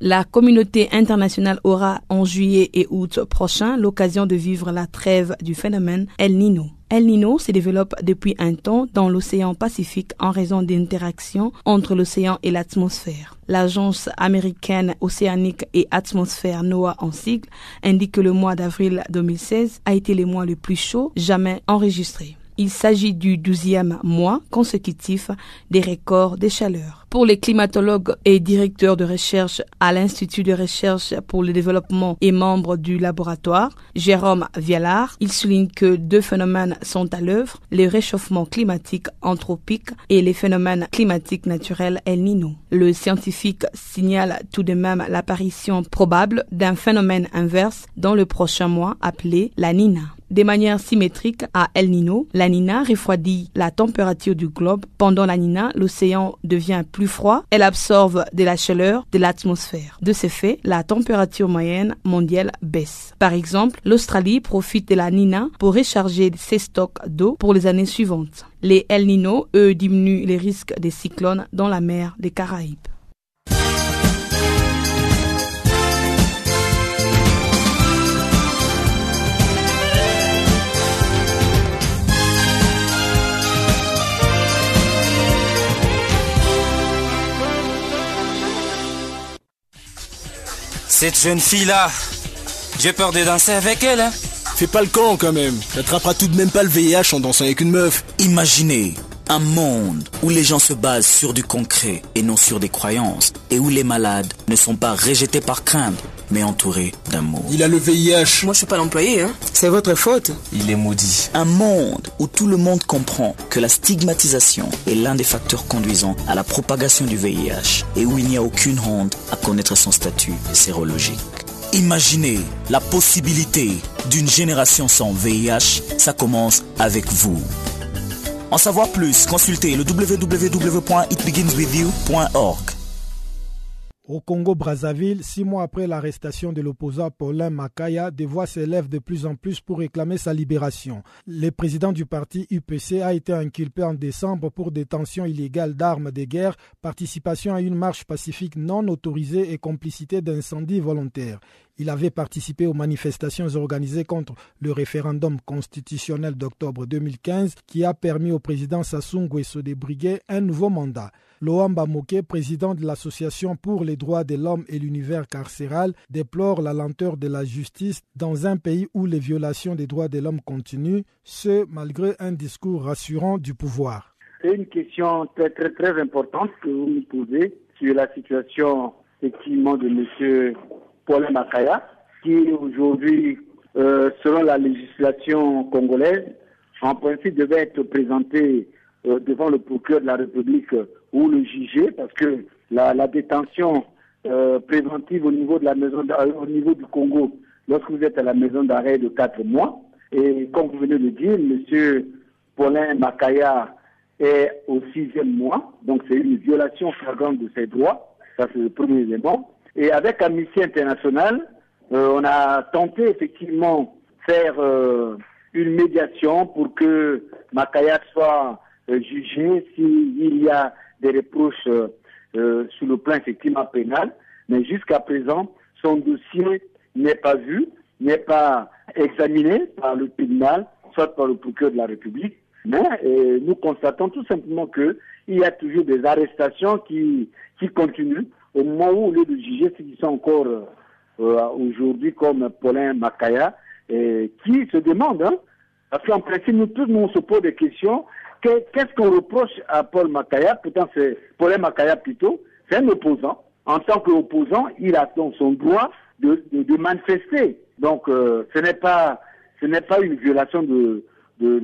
La communauté internationale aura en juillet et août prochain l'occasion de vivre la trêve du phénomène El Nino. El Nino se développe depuis un temps dans l'océan Pacifique en raison d'interactions entre l'océan et l'atmosphère. L'agence américaine océanique et atmosphère NOAA en sigle indique que le mois d'avril 2016 a été le mois le plus chaud jamais enregistré. Il s'agit du douzième mois consécutif des records de chaleur. Pour les climatologues et directeurs de recherche à l'Institut de recherche pour le développement et membre du laboratoire, Jérôme Vialard, il souligne que deux phénomènes sont à l'œuvre, le réchauffement climatique anthropique et les phénomènes climatiques naturels El Nino. Le scientifique signale tout de même l'apparition probable d'un phénomène inverse dans le prochain mois appelé la Nina de manière symétrique à El Nino. La Nina refroidit la température du globe. Pendant la Nina, l'océan devient plus froid. Elle absorbe de la chaleur de l'atmosphère. De ce fait, la température moyenne mondiale baisse. Par exemple, l'Australie profite de la Nina pour recharger ses stocks d'eau pour les années suivantes. Les El Nino, eux, diminuent les risques des cyclones dans la mer des Caraïbes. Cette jeune fille-là, j'ai peur de danser avec elle. Hein. Fais pas le camp quand même. T'attraperas tout de même pas le VIH en dansant avec une meuf. Imaginez un monde où les gens se basent sur du concret et non sur des croyances, et où les malades ne sont pas rejetés par crainte, mais entourés d'amour. Il a le VIH. Moi je suis pas l'employé, hein. C'est votre faute. Il est maudit. Un monde où tout le monde comprend que la stigmatisation est l'un des facteurs conduisant à la propagation du VIH, et où il n'y a aucune honte à connaître son statut sérologique. Imaginez la possibilité d'une génération sans VIH, ça commence avec vous. En savoir plus, consultez le www.itbeginswithyou.org. Au Congo-Brazzaville, six mois après l'arrestation de l'opposant Paulin Makaya, des voix s'élèvent de plus en plus pour réclamer sa libération. Le président du parti UPC a été inculpé en décembre pour détention illégale d'armes de guerre, participation à une marche pacifique non autorisée et complicité d'incendie volontaire. Il avait participé aux manifestations organisées contre le référendum constitutionnel d'octobre 2015 qui a permis au président Sassou Nguesso de briguer un nouveau mandat. Loamba Moke, président de l'Association pour les droits de l'homme et l'univers carcéral, déplore la lenteur de la justice dans un pays où les violations des droits de l'homme continuent, ce malgré un discours rassurant du pouvoir. C'est une question très très très importante que vous me posez sur la situation effectivement de M. Paul Makaya, qui aujourd'hui, euh, selon la législation congolaise, en principe devait être présenté euh, devant le procureur de la République ou le juger, parce que la, détention euh, préventive au niveau de la maison au niveau du Congo, lorsque vous êtes à la maison d'arrêt de quatre mois, et comme vous venez de dire, M. Paulin Makaya est au sixième mois, donc c'est une violation flagrante de ses droits, ça c'est le premier élément. Et avec Amnesty International, euh, on a tenté effectivement faire euh, une médiation pour que Makaya soit euh, jugé s'il y a des reproches sur le plan effectivement pénal. Mais jusqu'à présent, son dossier n'est pas vu, n'est pas examiné par le tribunal, soit par le procureur de la République. Mais nous constatons tout simplement qu'il y a toujours des arrestations qui, qui continuent au moment où, au lieu de juger ceux qui sont encore euh, aujourd'hui comme Paulin Makaya, et qui se demandent, hein, parce qu'en principe, nous tous, nous, on se pose des questions. Qu'est-ce qu'on reproche à Paul Makaya? Pourtant, c'est Paulin Makaya plutôt, c'est un opposant. En tant qu'opposant, il a donc son droit de, de, manifester. Donc, euh, ce n'est pas, pas une violation de, de,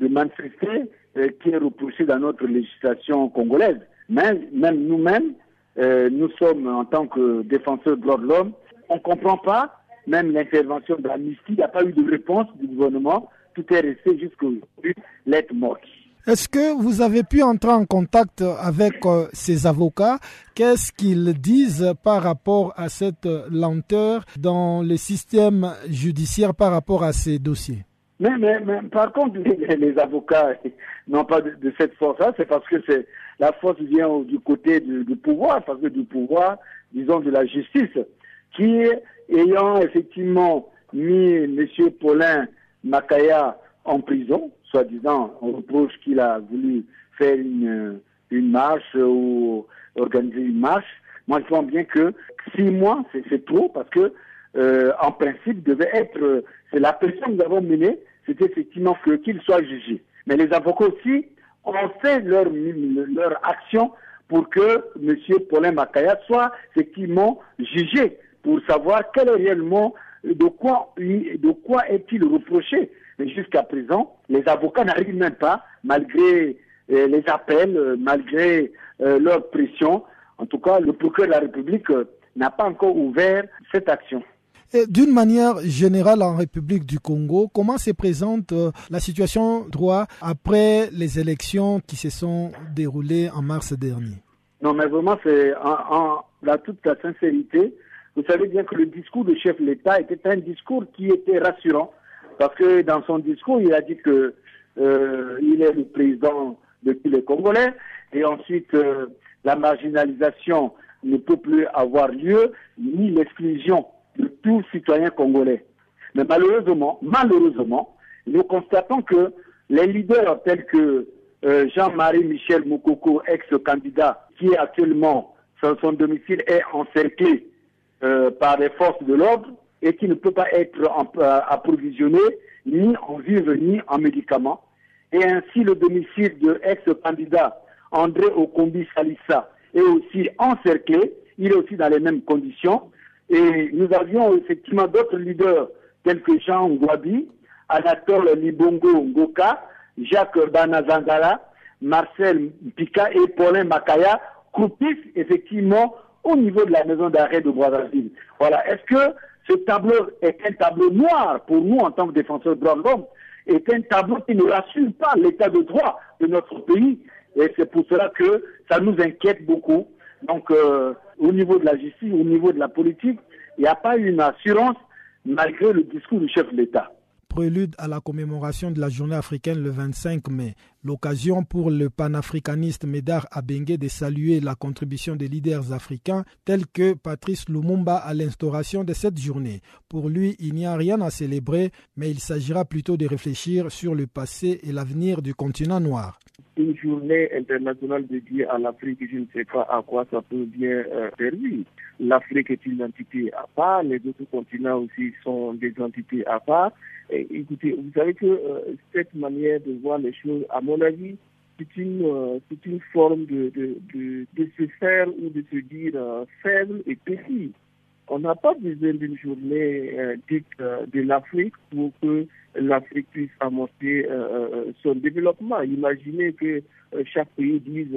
de manifester euh, qui est reprochée dans notre législation congolaise. Même nous-mêmes, euh, nous sommes, en tant que défenseurs de droits de l'homme, on ne comprend pas, même l'intervention de l'amnistie, il n'y a pas eu de réponse du gouvernement, tout est resté jusqu'aujourd'hui lettre morte. Est-ce que vous avez pu entrer en contact avec euh, ces avocats? Qu'est-ce qu'ils disent par rapport à cette lenteur dans le système judiciaire par rapport à ces dossiers? Mais, mais, par contre, les, avocats n'ont pas de, cette force-là, c'est parce que c'est la force vient du côté du, pouvoir, parce que du pouvoir, disons de la justice, qui, ayant effectivement mis M. Paulin Makaya en prison, soi-disant, on reproche qu'il a voulu faire une, marche ou organiser une marche. Moi, je pense bien que six mois, c'est trop, parce que euh, en principe, devait être, c'est la pression que nous avons menée, c'était effectivement qu'il soit jugé. Mais les avocats aussi ont fait leur, leur action pour que M. Paulin Makaya soit effectivement jugé pour savoir quel est réellement de quoi, de quoi est-il reproché. Mais jusqu'à présent, les avocats n'arrivent même pas, malgré euh, les appels, euh, malgré leur pression. En tout cas, le procureur de la République n'a pas encore ouvert cette action. D'une manière générale en République du Congo, comment se présente euh, la situation droit après les élections qui se sont déroulées en mars dernier? Non, mais vraiment, c'est en, toute la sincérité. Vous savez bien que le discours du chef de l'État était un discours qui était rassurant, parce que dans son discours, il a dit que euh, il est le président de tous les Congolais, et ensuite euh, la marginalisation ne peut plus avoir lieu, ni l'exclusion tout citoyen congolais. Mais malheureusement, malheureusement, nous constatons que les leaders tels que euh, Jean-Marie Michel Moukoko, ex-candidat, qui est actuellement son, domicile est encerclé euh, par les forces de l'ordre et qui ne peut pas être euh, approvisionné ni en vivres ni en médicaments. Et ainsi, le domicile de ex-candidat André Okombi Salissa est aussi encerclé. Il est aussi dans les mêmes conditions. Et nous avions effectivement d'autres leaders tels que Jean Ngwabi, Anatole Libongo Ngoka, Jacques Banazangala, Marcel Pika et Paulin Makaya croupissent effectivement au niveau de la maison d'arrêt de Brazzaville. Voilà. Est-ce que ce tableau est un tableau noir pour nous en tant que défenseurs de droits de l'homme est un tableau qui ne rassure pas l'état de droit de notre pays? Et c'est pour cela que ça nous inquiète beaucoup. Donc, euh, au niveau de la justice, au niveau de la politique, il n'y a pas une assurance malgré le discours du chef de l'État prélude à la commémoration de la journée africaine le 25 mai. L'occasion pour le panafricaniste Médard Abengue de saluer la contribution des leaders africains tels que Patrice Lumumba à l'instauration de cette journée. Pour lui, il n'y a rien à célébrer, mais il s'agira plutôt de réfléchir sur le passé et l'avenir du continent noir une journée internationale dédiée à l'Afrique, je ne sais pas à quoi ça peut bien euh, servir. L'Afrique est une entité à part, les autres continents aussi sont des entités à part. Et, écoutez, vous savez que euh, cette manière de voir les choses, à mon avis, c'est une, euh, une forme de, de, de, se faire ou de se dire euh, faible et petit. On n'a pas besoin d'une journée dite de l'Afrique pour que l'Afrique puisse amorcer son développement. Imaginez que chaque pays dise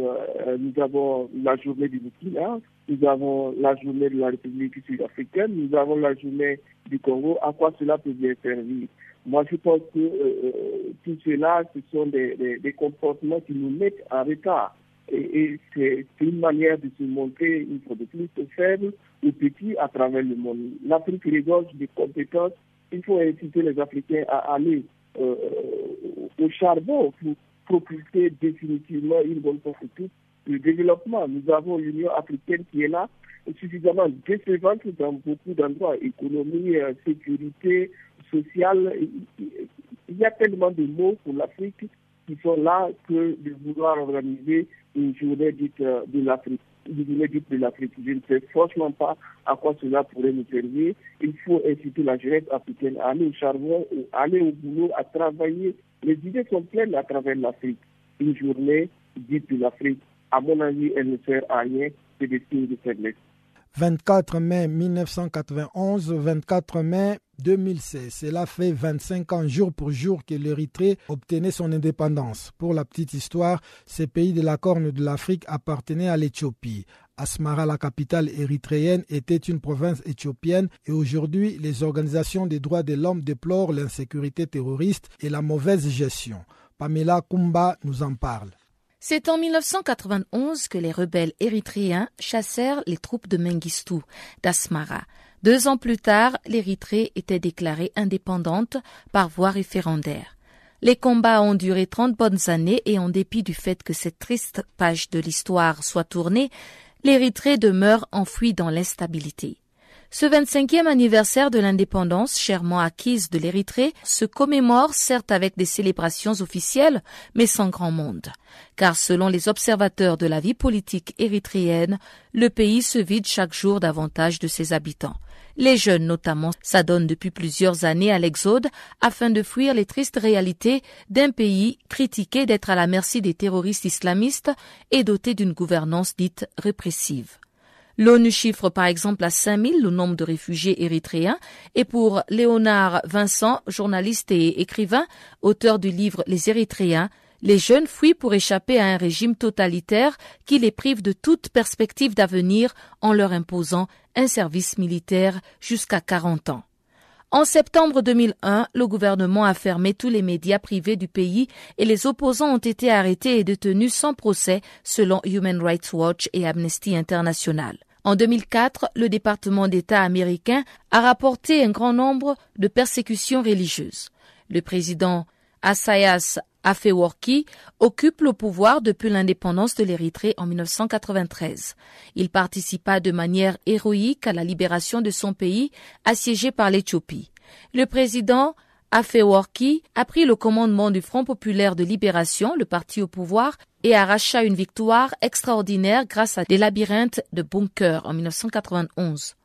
nous avons la journée du Burkina, nous avons la journée de la République sud-africaine, nous avons la journée du Congo. À quoi cela peut bien servir? Moi, je pense que euh, euh, tout cela, ce sont des, des, comportements qui nous mettent en retard. Et, c'est une manière de se montrer une fois de plus faible ou petit à travers le monde. L'Afrique regorge des compétences. Il faut inciter les Africains à aller euh, au charbon pour propulser définitivement une bonne fois pour le développement. Nous avons l'Union africaine qui est là, suffisamment décevante dans beaucoup d'endroits, économie, sécurité, social, il y a tellement de mots pour l'Afrique qui sont là que de vouloir organiser une journée dite euh, de l'Afrique. de l'Afrique. Je ne sais franchement pas à quoi cela pourrait nous servir. Il faut inciter la jeunesse africaine à aller au charbon, à aller au boulot, à travailler. Les idées sont pleines à travers l'Afrique. Une journée dite de l'Afrique, à mon avis, elle ne sert à rien que des signes de faiblesse. 24 mai 1991, 24 mai 2016. Cela fait 25 ans jour pour jour que l'Érythrée obtenait son indépendance. Pour la petite histoire, ces pays de la Corne de l'Afrique appartenaient à l'Éthiopie. Asmara, la capitale érythréenne, était une province éthiopienne et aujourd'hui, les organisations des droits de l'homme déplorent l'insécurité terroriste et la mauvaise gestion. Pamela Kumba nous en parle. C'est en 1991 que les rebelles érythréens chassèrent les troupes de Mengistu, d'Asmara. Deux ans plus tard, l'Érythrée était déclarée indépendante par voie référendaire. Les combats ont duré trente bonnes années et en dépit du fait que cette triste page de l'histoire soit tournée, l'Érythrée demeure enfouie dans l'instabilité. Ce 25e anniversaire de l'indépendance chèrement acquise de l'Érythrée se commémore certes avec des célébrations officielles, mais sans grand monde. Car selon les observateurs de la vie politique érythréenne, le pays se vide chaque jour davantage de ses habitants. Les jeunes notamment s'adonnent depuis plusieurs années à l'exode afin de fuir les tristes réalités d'un pays critiqué d'être à la merci des terroristes islamistes et doté d'une gouvernance dite répressive. L'ONU chiffre par exemple à 5000 le nombre de réfugiés érythréens et pour Léonard Vincent, journaliste et écrivain, auteur du livre Les Érythréens, les jeunes fuient pour échapper à un régime totalitaire qui les prive de toute perspective d'avenir en leur imposant un service militaire jusqu'à 40 ans. En septembre 2001, le gouvernement a fermé tous les médias privés du pays et les opposants ont été arrêtés et détenus sans procès selon Human Rights Watch et Amnesty International. En 2004, le département d'État américain a rapporté un grand nombre de persécutions religieuses. Le président Assayas Afeworki occupe le pouvoir depuis l'indépendance de l'Érythrée en 1993. Il participa de manière héroïque à la libération de son pays assiégé par l'Éthiopie. Le président Afeworki a pris le commandement du Front populaire de libération, le parti au pouvoir, et arracha une victoire extraordinaire grâce à des labyrinthes de bunkers en 1991.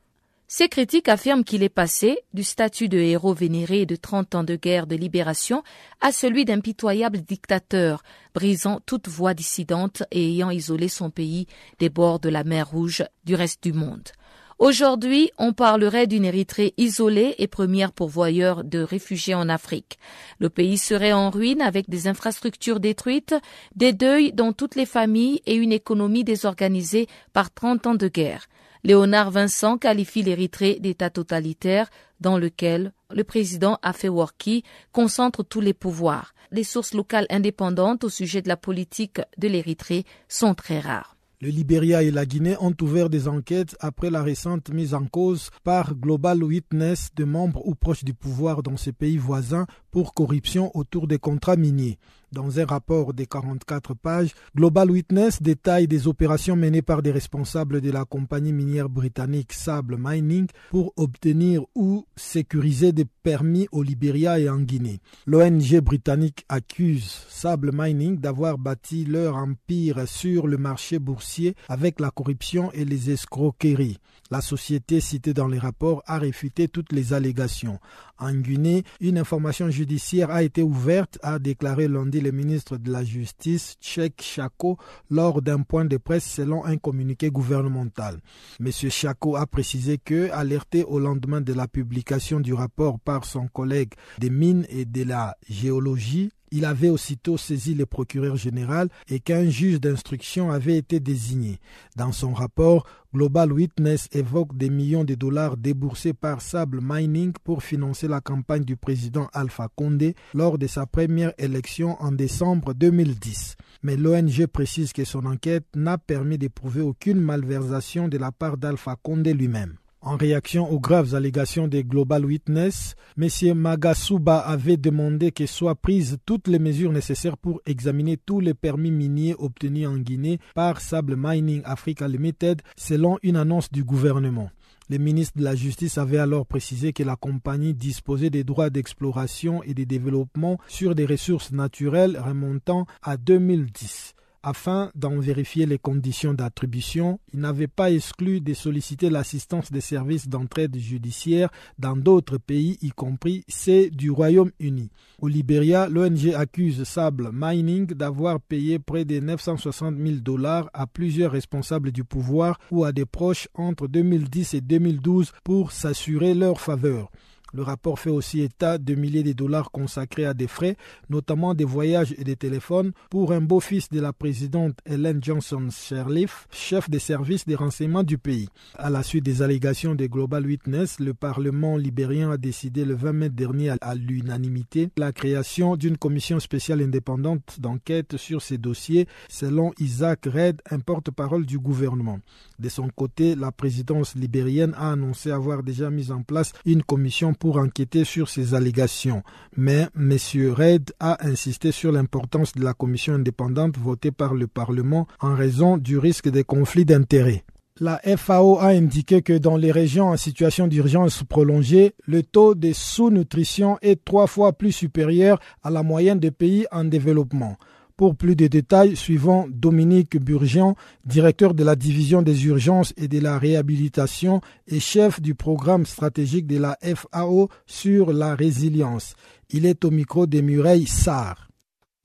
Ces critiques affirment qu'il est passé du statut de héros vénéré de 30 ans de guerre de libération à celui d'impitoyable dictateur, brisant toute voie dissidente et ayant isolé son pays des bords de la mer Rouge du reste du monde. Aujourd'hui, on parlerait d'une Érythrée isolée et première pourvoyeur de réfugiés en Afrique. Le pays serait en ruine avec des infrastructures détruites, des deuils dans toutes les familles et une économie désorganisée par 30 ans de guerre. Léonard Vincent qualifie l'Érythrée d'État totalitaire dans lequel le président Afewerki concentre tous les pouvoirs. Les sources locales indépendantes au sujet de la politique de l'Érythrée sont très rares. Le Libéria et la Guinée ont ouvert des enquêtes après la récente mise en cause par Global Witness de membres ou proches du pouvoir dans ces pays voisins pour corruption autour des contrats miniers. Dans un rapport de 44 pages, Global Witness détaille des opérations menées par des responsables de la compagnie minière britannique Sable Mining pour obtenir ou sécuriser des permis au Libéria et en Guinée. L'ONG britannique accuse Sable Mining d'avoir bâti leur empire sur le marché boursier avec la corruption et les escroqueries. La société citée dans les rapports a réfuté toutes les allégations. En Guinée, une information judiciaire a été ouverte, a déclaré lundi le ministre de la Justice, Tchèque Chako, lors d'un point de presse selon un communiqué gouvernemental. M. Chako a précisé que, alerté au lendemain de la publication du rapport par son collègue des mines et de la géologie, il avait aussitôt saisi le procureur général et qu'un juge d'instruction avait été désigné. Dans son rapport, Global Witness évoque des millions de dollars déboursés par Sable Mining pour financer la campagne du président Alpha Condé lors de sa première élection en décembre 2010. Mais l'ONG précise que son enquête n'a permis d'éprouver aucune malversation de la part d'Alpha Condé lui-même. En réaction aux graves allégations des Global Witness, M. Magasuba avait demandé que soient prises toutes les mesures nécessaires pour examiner tous les permis miniers obtenus en Guinée par Sable Mining Africa Limited selon une annonce du gouvernement. Le ministre de la Justice avait alors précisé que la compagnie disposait des droits d'exploration et de développement sur des ressources naturelles remontant à 2010 afin d'en vérifier les conditions d'attribution, il n'avait pas exclu de solliciter l'assistance des services d'entraide judiciaire dans d'autres pays, y compris ceux du Royaume-Uni. Au Libéria, l'ONG accuse Sable Mining d'avoir payé près de 960 000 dollars à plusieurs responsables du pouvoir ou à des proches entre 2010 et 2012 pour s'assurer leur faveur. Le rapport fait aussi état de milliers de dollars consacrés à des frais, notamment des voyages et des téléphones, pour un beau-fils de la présidente Helen Johnson Sirleaf, chef des services des renseignements du pays. À la suite des allégations des Global Witness, le Parlement libérien a décidé le 20 mai dernier à l'unanimité la création d'une commission spéciale indépendante d'enquête sur ces dossiers, selon Isaac Red, un porte-parole du gouvernement. De son côté, la présidence libérienne a annoncé avoir déjà mis en place une commission enquêter sur ces allégations. Mais M. Red a insisté sur l'importance de la commission indépendante votée par le Parlement en raison du risque de conflits d'intérêts. La FAO a indiqué que dans les régions en situation d'urgence prolongée, le taux de sous-nutrition est trois fois plus supérieur à la moyenne des pays en développement. Pour plus de détails, suivant Dominique Burgian, directeur de la division des urgences et de la réhabilitation et chef du programme stratégique de la FAO sur la résilience. Il est au micro de Mureille Sarr.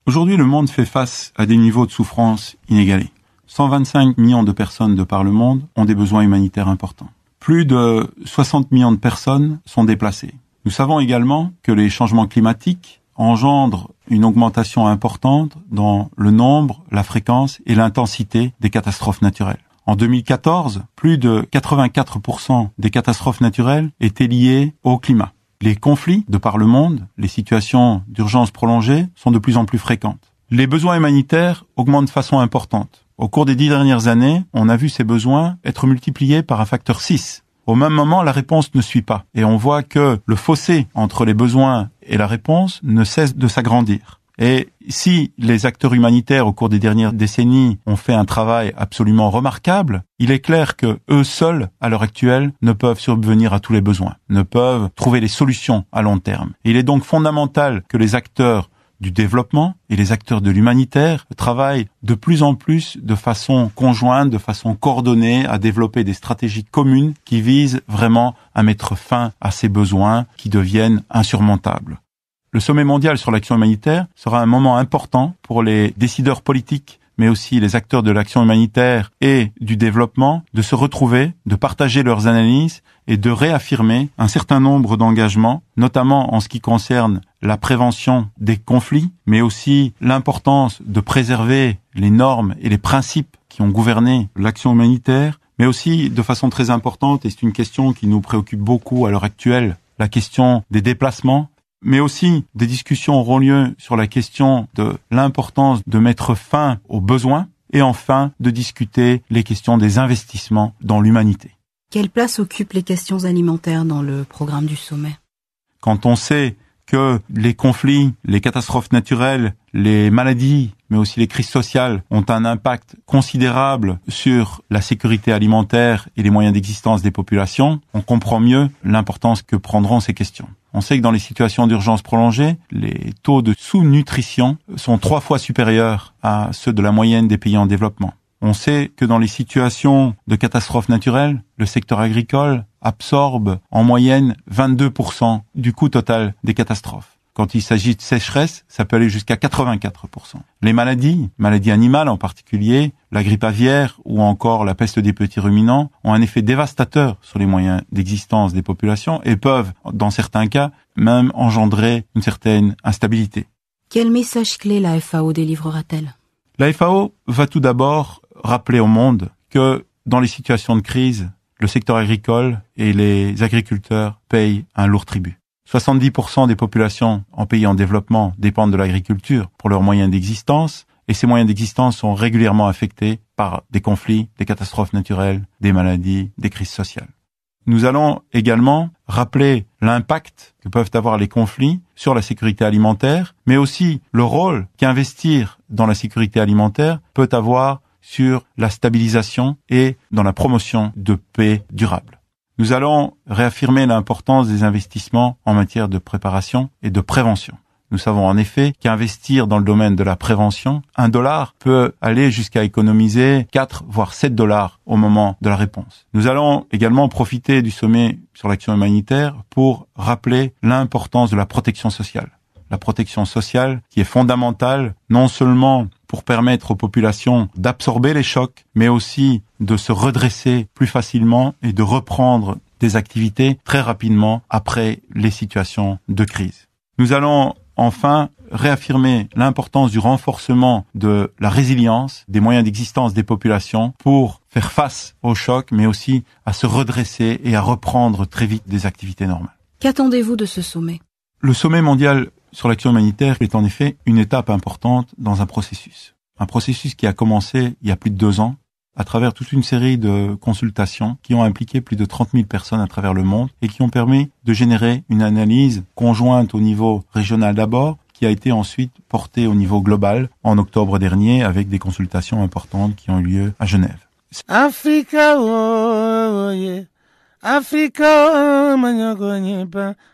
Aujourd'hui, le monde fait face à des niveaux de souffrance inégalés. 125 millions de personnes de par le monde ont des besoins humanitaires importants. Plus de 60 millions de personnes sont déplacées. Nous savons également que les changements climatiques engendre une augmentation importante dans le nombre, la fréquence et l'intensité des catastrophes naturelles. En 2014, plus de 84% des catastrophes naturelles étaient liées au climat. Les conflits de par le monde, les situations d'urgence prolongée sont de plus en plus fréquentes. Les besoins humanitaires augmentent de façon importante. Au cours des dix dernières années, on a vu ces besoins être multipliés par un facteur 6 au même moment, la réponse ne suit pas. Et on voit que le fossé entre les besoins et la réponse ne cesse de s'agrandir. Et si les acteurs humanitaires au cours des dernières décennies ont fait un travail absolument remarquable, il est clair que eux seuls, à l'heure actuelle, ne peuvent subvenir à tous les besoins, ne peuvent trouver les solutions à long terme. Il est donc fondamental que les acteurs du développement et les acteurs de l'humanitaire travaillent de plus en plus de façon conjointe, de façon coordonnée à développer des stratégies communes qui visent vraiment à mettre fin à ces besoins qui deviennent insurmontables. Le sommet mondial sur l'action humanitaire sera un moment important pour les décideurs politiques mais aussi les acteurs de l'action humanitaire et du développement, de se retrouver, de partager leurs analyses et de réaffirmer un certain nombre d'engagements, notamment en ce qui concerne la prévention des conflits, mais aussi l'importance de préserver les normes et les principes qui ont gouverné l'action humanitaire, mais aussi de façon très importante, et c'est une question qui nous préoccupe beaucoup à l'heure actuelle, la question des déplacements, mais aussi des discussions auront lieu sur la question de l'importance de mettre fin aux besoins et enfin de discuter les questions des investissements dans l'humanité. Quelle place occupent les questions alimentaires dans le programme du sommet? Quand on sait que les conflits, les catastrophes naturelles, les maladies, mais aussi les crises sociales ont un impact considérable sur la sécurité alimentaire et les moyens d'existence des populations, on comprend mieux l'importance que prendront ces questions. On sait que dans les situations d'urgence prolongée, les taux de sous-nutrition sont trois fois supérieurs à ceux de la moyenne des pays en développement. On sait que dans les situations de catastrophes naturelles, le secteur agricole absorbe en moyenne 22% du coût total des catastrophes. Quand il s'agit de sécheresse, ça peut aller jusqu'à 84%. Les maladies, maladies animales en particulier, la grippe aviaire ou encore la peste des petits ruminants, ont un effet dévastateur sur les moyens d'existence des populations et peuvent, dans certains cas, même engendrer une certaine instabilité. Quel message clé la FAO délivrera-t-elle? La FAO va tout d'abord rappeler au monde que dans les situations de crise, le secteur agricole et les agriculteurs payent un lourd tribut. 70% des populations en pays en développement dépendent de l'agriculture pour leurs moyens d'existence et ces moyens d'existence sont régulièrement affectés par des conflits, des catastrophes naturelles, des maladies, des crises sociales. Nous allons également rappeler l'impact que peuvent avoir les conflits sur la sécurité alimentaire, mais aussi le rôle qu'investir dans la sécurité alimentaire peut avoir sur la stabilisation et dans la promotion de paix durable. Nous allons réaffirmer l'importance des investissements en matière de préparation et de prévention. Nous savons en effet qu'investir dans le domaine de la prévention, un dollar peut aller jusqu'à économiser 4 voire 7 dollars au moment de la réponse. Nous allons également profiter du sommet sur l'action humanitaire pour rappeler l'importance de la protection sociale. La protection sociale qui est fondamentale non seulement pour permettre aux populations d'absorber les chocs, mais aussi de se redresser plus facilement et de reprendre des activités très rapidement après les situations de crise. Nous allons enfin réaffirmer l'importance du renforcement de la résilience des moyens d'existence des populations pour faire face aux chocs, mais aussi à se redresser et à reprendre très vite des activités normales. Qu'attendez-vous de ce sommet? Le sommet mondial sur l'action humanitaire est en effet une étape importante dans un processus. Un processus qui a commencé il y a plus de deux ans à travers toute une série de consultations qui ont impliqué plus de 30 000 personnes à travers le monde et qui ont permis de générer une analyse conjointe au niveau régional d'abord, qui a été ensuite portée au niveau global en octobre dernier avec des consultations importantes qui ont eu lieu à Genève. Africa. Africa,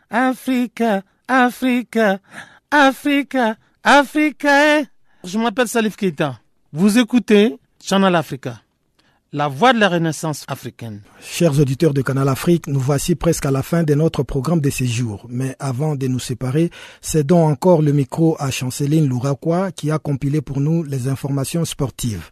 Africa, Africa, Africa, Africa. Je m'appelle Salif Keita. Vous écoutez Channel Africa, la voix de la renaissance africaine. Chers auditeurs de Canal Afrique, nous voici presque à la fin de notre programme de séjour. Mais avant de nous séparer, cédons encore le micro à Chanceline Louraquois qui a compilé pour nous les informations sportives.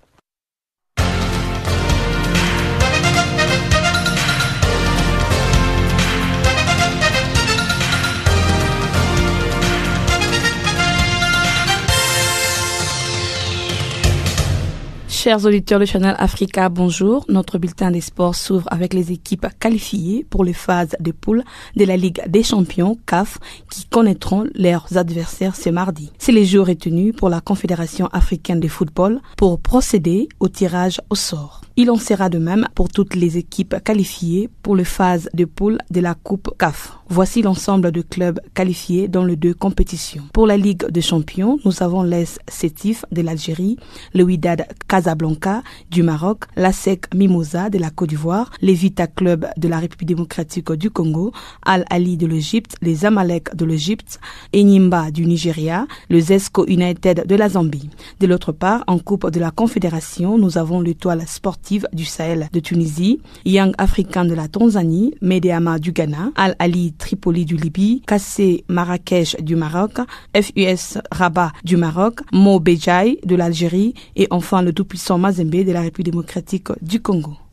Chers auditeurs de Channel Africa, bonjour. Notre bulletin des sports s'ouvre avec les équipes qualifiées pour les phases de poule de la Ligue des champions CAF qui connaîtront leurs adversaires ce mardi. C'est les jours retenus pour la Confédération africaine de football pour procéder au tirage au sort. Il en sera de même pour toutes les équipes qualifiées pour le phase de poule de la Coupe CAF. Voici l'ensemble de clubs qualifiés dans les deux compétitions. Pour la Ligue des Champions, nous avons l'ES Sétif de l'Algérie, le Wydad Casablanca du Maroc, l'ASEC Mimosa de la Côte d'Ivoire, les Vita Club de la République démocratique du Congo, Al Ali de l'Égypte, les Amalek de l'Égypte, Enyimba du Nigeria, le Zesco United de la Zambie. De l'autre part, en Coupe de la Confédération, nous avons l'étoile sportive du Sahel de Tunisie, Young African de la Tanzanie, Medeama du Ghana, Al Ali Tripoli du Libye, KC Marrakech du Maroc, FUS Rabat du Maroc, Mo Bejaï de l'Algérie et enfin le tout-puissant Mazembe de la République démocratique du Congo.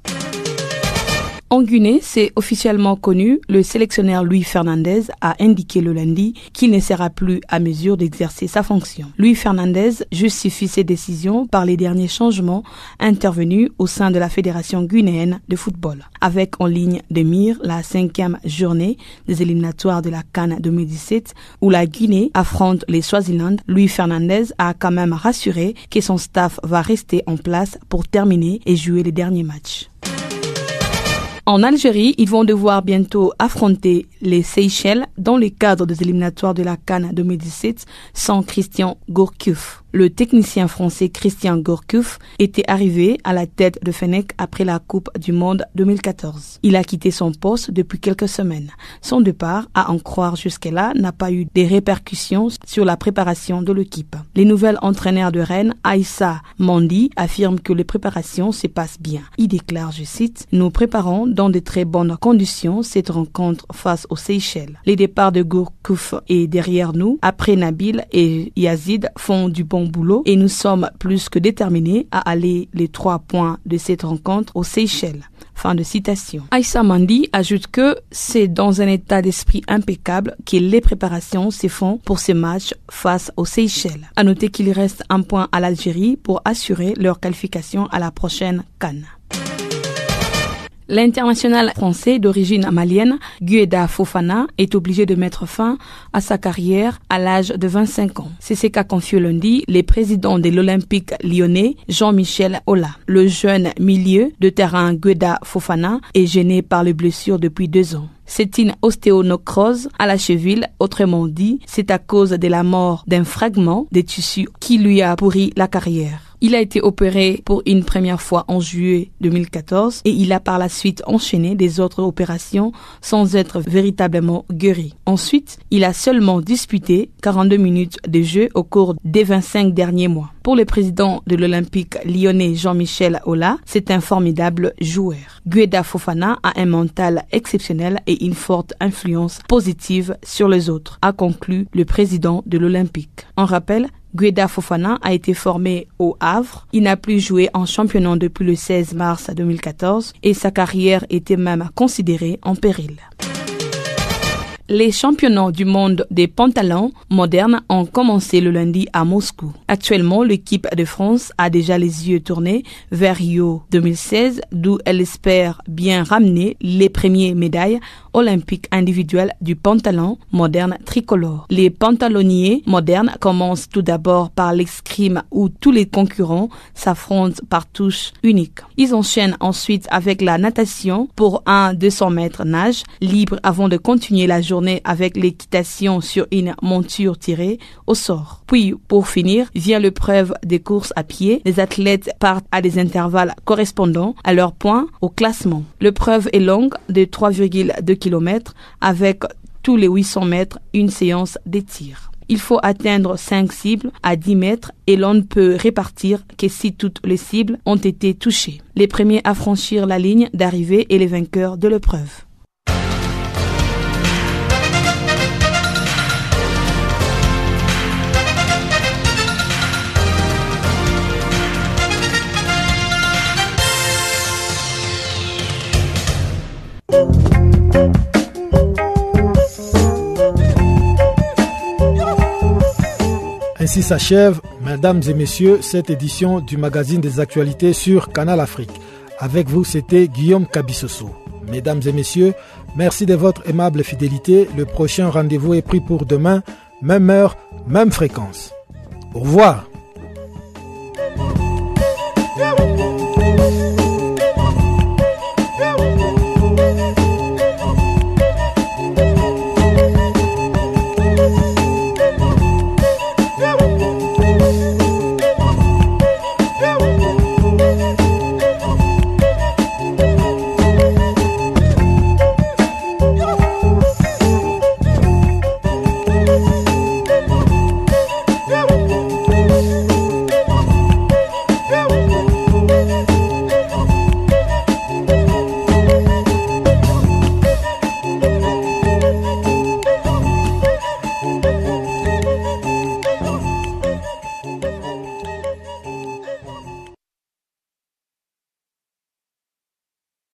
En Guinée, c'est officiellement connu, le sélectionneur Louis Fernandez a indiqué le lundi qu'il ne sera plus à mesure d'exercer sa fonction. Louis Fernandez justifie ses décisions par les derniers changements intervenus au sein de la Fédération guinéenne de football. Avec en ligne de mire la cinquième journée des éliminatoires de la Cannes 2017 où la Guinée affronte les Swaziland, Louis Fernandez a quand même rassuré que son staff va rester en place pour terminer et jouer les derniers matchs. En Algérie, ils vont devoir bientôt affronter les Seychelles dans le cadre des éliminatoires de la Cannes 2017 sans Christian Gourcuff. Le technicien français Christian Gourcuff était arrivé à la tête de Fennec après la Coupe du Monde 2014. Il a quitté son poste depuis quelques semaines. Son départ, à en croire jusque-là, n'a pas eu des répercussions sur la préparation de l'équipe. Les nouvelles entraîneurs de Rennes, Aïssa Mandi, affirment que les préparations se passent bien. Il déclare, je cite, Nous préparons dans de très bonnes conditions cette rencontre face aux Seychelles. Les départs de Gourcuff est derrière nous. Après Nabil et Yazid font du bon boulot et nous sommes plus que déterminés à aller les trois points de cette rencontre aux Seychelles. Fin de citation. Aïssa Mandi ajoute que c'est dans un état d'esprit impeccable que les préparations se font pour ce match face aux Seychelles. À noter qu'il reste un point à l'Algérie pour assurer leur qualification à la prochaine Cannes. L'international français d'origine malienne, Gueda Fofana, est obligé de mettre fin à sa carrière à l'âge de 25 ans. C'est ce qu'a confié lundi le président de l'Olympique lyonnais, Jean-Michel Ola. Le jeune milieu de terrain Gueda Fofana est gêné par les blessures depuis deux ans. C'est une ostéonocrose à la cheville, autrement dit, c'est à cause de la mort d'un fragment des tissus qui lui a pourri la carrière. Il a été opéré pour une première fois en juillet 2014 et il a par la suite enchaîné des autres opérations sans être véritablement guéri. Ensuite, il a seulement disputé 42 minutes de jeu au cours des 25 derniers mois. Pour le président de l'Olympique lyonnais Jean-Michel Ola, c'est un formidable joueur. Gueda Fofana a un mental exceptionnel et une forte influence positive sur les autres, a conclu le président de l'Olympique. En rappel, Gueda Fofana a été formé au Havre. Il n'a plus joué en championnat depuis le 16 mars 2014 et sa carrière était même considérée en péril. Les championnats du monde des pantalons modernes ont commencé le lundi à Moscou. Actuellement, l'équipe de France a déjà les yeux tournés vers Rio 2016, d'où elle espère bien ramener les premières médailles olympiques individuelles du pantalon moderne tricolore. Les pantalonniers modernes commencent tout d'abord par l'escrime où tous les concurrents s'affrontent par touche unique. Ils enchaînent ensuite avec la natation pour un 200 mètres nage libre avant de continuer la journée avec l'équitation sur une monture tirée au sort. Puis, pour finir, vient l'épreuve des courses à pied. Les athlètes partent à des intervalles correspondant à leur point au classement. L'épreuve est longue de 3,2 km avec tous les 800 mètres une séance de tir. Il faut atteindre 5 cibles à 10 mètres et l'on ne peut répartir que si toutes les cibles ont été touchées. Les premiers à franchir la ligne d'arrivée et les vainqueurs de l'épreuve. Ainsi s'achève, mesdames et messieurs, cette édition du magazine des actualités sur Canal Afrique. Avec vous, c'était Guillaume Cabissoso. Mesdames et messieurs, merci de votre aimable fidélité. Le prochain rendez-vous est pris pour demain, même heure, même fréquence. Au revoir.